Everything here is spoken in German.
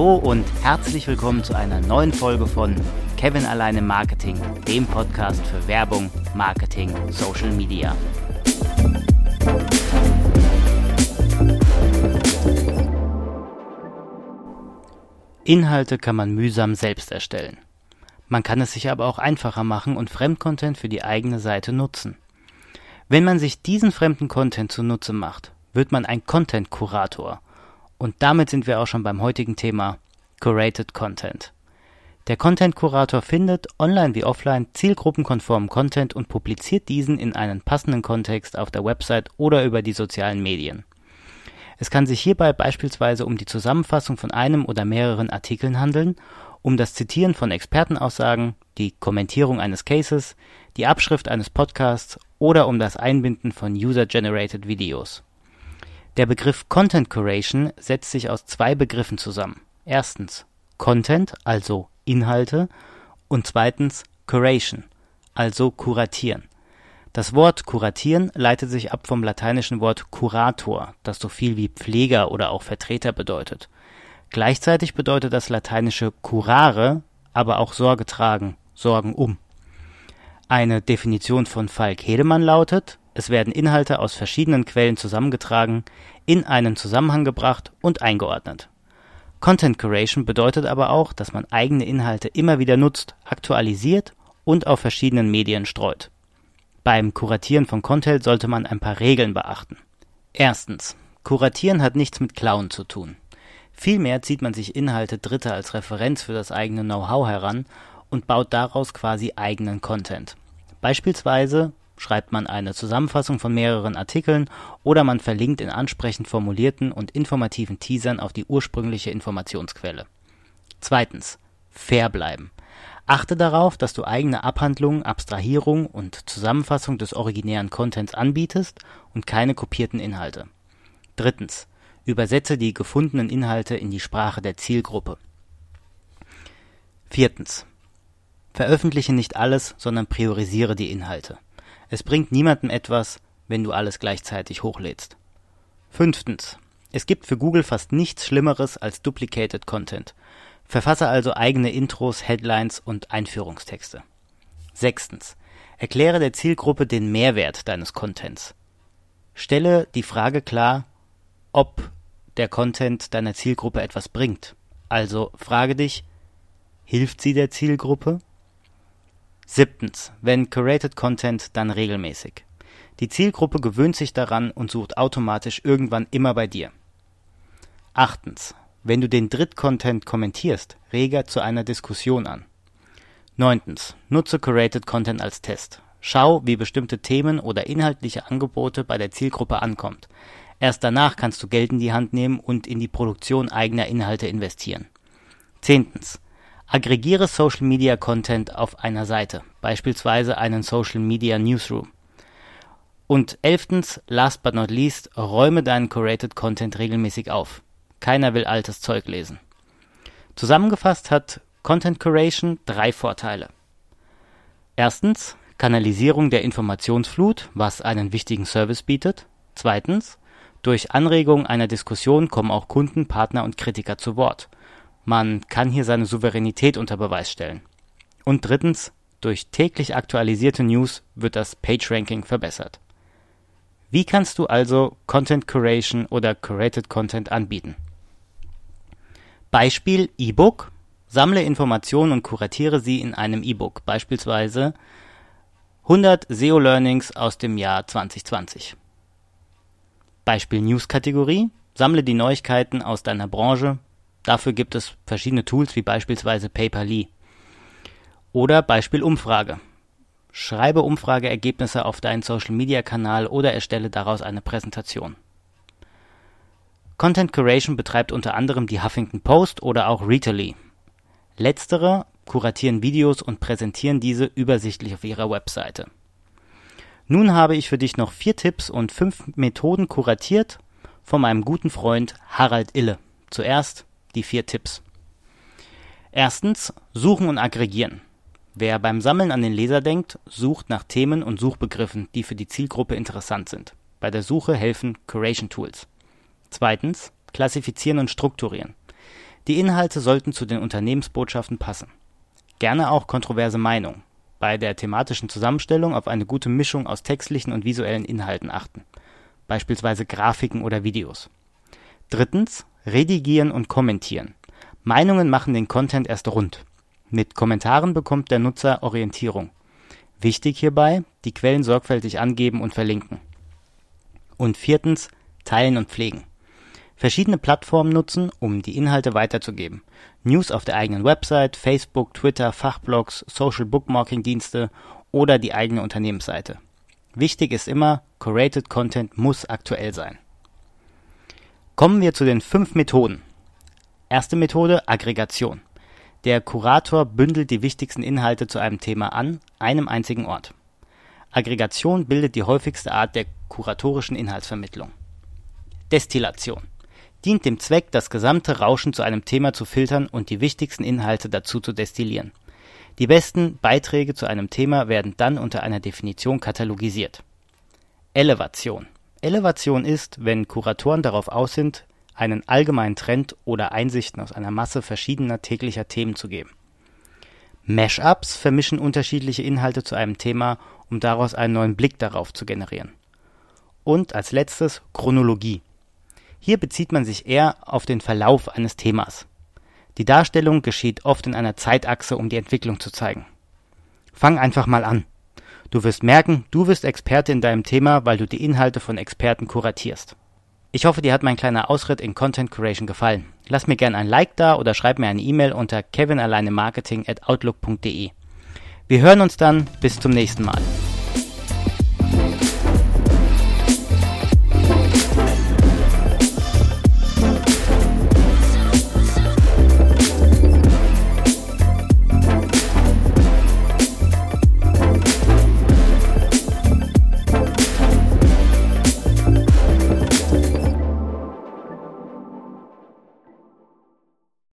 Hallo und herzlich willkommen zu einer neuen Folge von Kevin alleine Marketing, dem Podcast für Werbung, Marketing, Social Media. Inhalte kann man mühsam selbst erstellen. Man kann es sich aber auch einfacher machen und Fremdcontent für die eigene Seite nutzen. Wenn man sich diesen fremden Content zunutze macht, wird man ein Content-Kurator. Und damit sind wir auch schon beim heutigen Thema Curated Content. Der Content-Kurator findet, online wie offline, zielgruppenkonformen Content und publiziert diesen in einen passenden Kontext auf der Website oder über die sozialen Medien. Es kann sich hierbei beispielsweise um die Zusammenfassung von einem oder mehreren Artikeln handeln um das Zitieren von Expertenaussagen, die Kommentierung eines Cases, die Abschrift eines Podcasts oder um das Einbinden von User-Generated Videos. Der Begriff Content Curation setzt sich aus zwei Begriffen zusammen. Erstens Content, also Inhalte, und zweitens Curation, also kuratieren. Das Wort kuratieren leitet sich ab vom lateinischen Wort curator, das so viel wie Pfleger oder auch Vertreter bedeutet Gleichzeitig bedeutet das lateinische curare aber auch Sorge tragen, Sorgen um. Eine Definition von Falk Hedemann lautet: Es werden Inhalte aus verschiedenen Quellen zusammengetragen, in einen Zusammenhang gebracht und eingeordnet. Content Curation bedeutet aber auch, dass man eigene Inhalte immer wieder nutzt, aktualisiert und auf verschiedenen Medien streut. Beim Kuratieren von Content sollte man ein paar Regeln beachten. Erstens: Kuratieren hat nichts mit Klauen zu tun Vielmehr zieht man sich Inhalte Dritter als Referenz für das eigene Know-how heran und baut daraus quasi eigenen Content. Beispielsweise schreibt man eine Zusammenfassung von mehreren Artikeln oder man verlinkt in ansprechend formulierten und informativen Teasern auf die ursprüngliche Informationsquelle. Zweitens. Fair bleiben. Achte darauf, dass du eigene Abhandlungen, Abstrahierung und Zusammenfassung des originären Contents anbietest und keine kopierten Inhalte. Drittens. Übersetze die gefundenen Inhalte in die Sprache der Zielgruppe. Viertens. Veröffentliche nicht alles, sondern priorisiere die Inhalte. Es bringt niemandem etwas, wenn du alles gleichzeitig hochlädst. Fünftens. Es gibt für Google fast nichts Schlimmeres als Duplicated Content. Verfasse also eigene Intros, Headlines und Einführungstexte. Sechstens. Erkläre der Zielgruppe den Mehrwert deines Contents. Stelle die Frage klar, ob der Content deiner Zielgruppe etwas bringt. Also frage dich, hilft sie der Zielgruppe? Siebtens, wenn curated Content, dann regelmäßig. Die Zielgruppe gewöhnt sich daran und sucht automatisch irgendwann immer bei dir. Achtens, wenn du den Dritt-Content kommentierst, rege zu einer Diskussion an. Neuntens, nutze curated Content als Test. Schau, wie bestimmte Themen oder inhaltliche Angebote bei der Zielgruppe ankommt. Erst danach kannst du Geld in die Hand nehmen und in die Produktion eigener Inhalte investieren. Zehntens. Aggregiere Social Media Content auf einer Seite, beispielsweise einen Social Media Newsroom. Und elftens, last but not least, räume deinen Curated Content regelmäßig auf. Keiner will altes Zeug lesen. Zusammengefasst hat Content Curation drei Vorteile. Erstens, Kanalisierung der Informationsflut, was einen wichtigen Service bietet. Zweitens, durch Anregung einer Diskussion kommen auch Kunden, Partner und Kritiker zu Wort. Man kann hier seine Souveränität unter Beweis stellen. Und drittens, durch täglich aktualisierte News wird das PageRanking verbessert. Wie kannst du also Content Curation oder Curated Content anbieten? Beispiel E-Book. Sammle Informationen und kuratiere sie in einem E-Book, beispielsweise 100 SEO Learnings aus dem Jahr 2020. Beispiel News-Kategorie: Sammle die Neuigkeiten aus deiner Branche. Dafür gibt es verschiedene Tools wie beispielsweise Paperly. Oder Beispiel Umfrage: Schreibe Umfrageergebnisse auf deinen Social-Media-Kanal oder erstelle daraus eine Präsentation. Content Curation betreibt unter anderem die Huffington Post oder auch Readly. Letztere kuratieren Videos und präsentieren diese übersichtlich auf ihrer Webseite nun habe ich für dich noch vier Tipps und fünf Methoden kuratiert von meinem guten Freund Harald Ille. Zuerst die vier Tipps. Erstens, suchen und aggregieren. Wer beim Sammeln an den Leser denkt, sucht nach Themen und Suchbegriffen, die für die Zielgruppe interessant sind. Bei der Suche helfen Curation Tools. Zweitens, klassifizieren und strukturieren. Die Inhalte sollten zu den Unternehmensbotschaften passen. Gerne auch kontroverse Meinungen. Bei der thematischen Zusammenstellung auf eine gute Mischung aus textlichen und visuellen Inhalten achten, beispielsweise Grafiken oder Videos. Drittens, redigieren und kommentieren. Meinungen machen den Content erst rund. Mit Kommentaren bekommt der Nutzer Orientierung. Wichtig hierbei, die Quellen sorgfältig angeben und verlinken. Und viertens, teilen und pflegen. Verschiedene Plattformen nutzen, um die Inhalte weiterzugeben. News auf der eigenen Website, Facebook, Twitter, Fachblogs, Social Bookmarking Dienste oder die eigene Unternehmensseite. Wichtig ist immer, Curated Content muss aktuell sein. Kommen wir zu den fünf Methoden. Erste Methode, Aggregation. Der Kurator bündelt die wichtigsten Inhalte zu einem Thema an einem einzigen Ort. Aggregation bildet die häufigste Art der kuratorischen Inhaltsvermittlung. Destillation dient dem Zweck, das gesamte Rauschen zu einem Thema zu filtern und die wichtigsten Inhalte dazu zu destillieren. Die besten Beiträge zu einem Thema werden dann unter einer Definition katalogisiert. Elevation Elevation ist, wenn Kuratoren darauf aus sind einen allgemeinen Trend oder Einsichten aus einer Masse verschiedener täglicher Themen zu geben. Mashups vermischen unterschiedliche Inhalte zu einem Thema, um daraus einen neuen Blick darauf zu generieren. Und als letztes Chronologie. Hier bezieht man sich eher auf den Verlauf eines Themas. Die Darstellung geschieht oft in einer Zeitachse, um die Entwicklung zu zeigen. Fang einfach mal an. Du wirst merken, du wirst Experte in deinem Thema, weil du die Inhalte von Experten kuratierst. Ich hoffe, dir hat mein kleiner Ausritt in Content Curation gefallen. Lass mir gerne ein Like da oder schreib mir eine E-Mail unter kevinalleinemarketing at outlook.de. Wir hören uns dann, bis zum nächsten Mal.